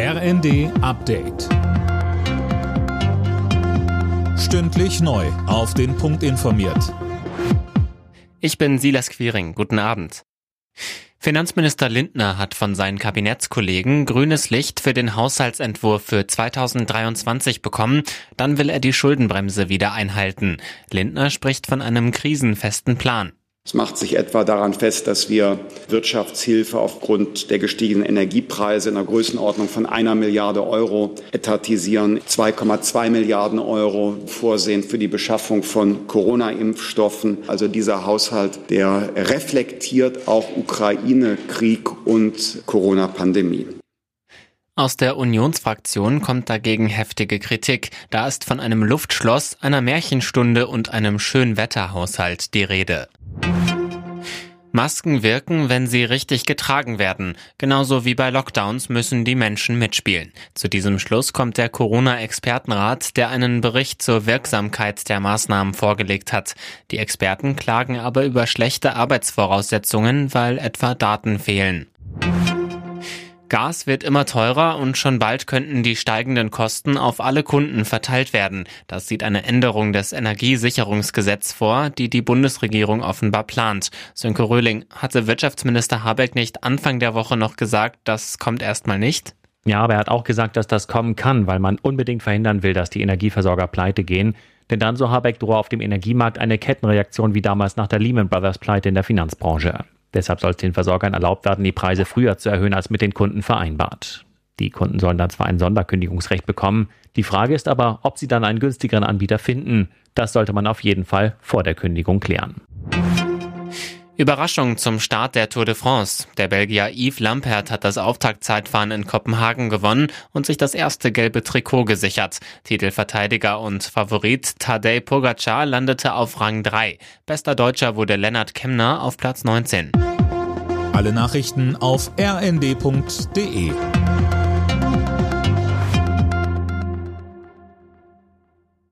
RND Update. Stündlich neu. Auf den Punkt informiert. Ich bin Silas Quiring. Guten Abend. Finanzminister Lindner hat von seinen Kabinettskollegen grünes Licht für den Haushaltsentwurf für 2023 bekommen. Dann will er die Schuldenbremse wieder einhalten. Lindner spricht von einem krisenfesten Plan. Es macht sich etwa daran fest, dass wir Wirtschaftshilfe aufgrund der gestiegenen Energiepreise in der Größenordnung von einer Milliarde Euro etatisieren, 2,2 Milliarden Euro vorsehen für die Beschaffung von Corona-Impfstoffen. Also dieser Haushalt, der reflektiert auch Ukraine-Krieg und Corona-Pandemie. Aus der Unionsfraktion kommt dagegen heftige Kritik. Da ist von einem Luftschloss, einer Märchenstunde und einem Schönwetterhaushalt die Rede. Masken wirken, wenn sie richtig getragen werden. Genauso wie bei Lockdowns müssen die Menschen mitspielen. Zu diesem Schluss kommt der Corona-Expertenrat, der einen Bericht zur Wirksamkeit der Maßnahmen vorgelegt hat. Die Experten klagen aber über schlechte Arbeitsvoraussetzungen, weil etwa Daten fehlen. Gas wird immer teurer und schon bald könnten die steigenden Kosten auf alle Kunden verteilt werden. Das sieht eine Änderung des Energiesicherungsgesetzes vor, die die Bundesregierung offenbar plant. Sönke Röhling, hatte Wirtschaftsminister Habeck nicht Anfang der Woche noch gesagt, das kommt erstmal nicht? Ja, aber er hat auch gesagt, dass das kommen kann, weil man unbedingt verhindern will, dass die Energieversorger pleite gehen. Denn dann, so Habeck, drohe auf dem Energiemarkt eine Kettenreaktion wie damals nach der Lehman Brothers Pleite in der Finanzbranche. Deshalb soll es den Versorgern erlaubt werden, die Preise früher zu erhöhen als mit den Kunden vereinbart. Die Kunden sollen dann zwar ein Sonderkündigungsrecht bekommen, die Frage ist aber, ob sie dann einen günstigeren Anbieter finden. Das sollte man auf jeden Fall vor der Kündigung klären. Überraschung zum Start der Tour de France. Der Belgier Yves Lampert hat das Auftaktzeitfahren in Kopenhagen gewonnen und sich das erste gelbe Trikot gesichert. Titelverteidiger und Favorit Tadej Pogacar landete auf Rang 3. Bester Deutscher wurde Lennart Kemner auf Platz 19. Alle Nachrichten auf rnd.de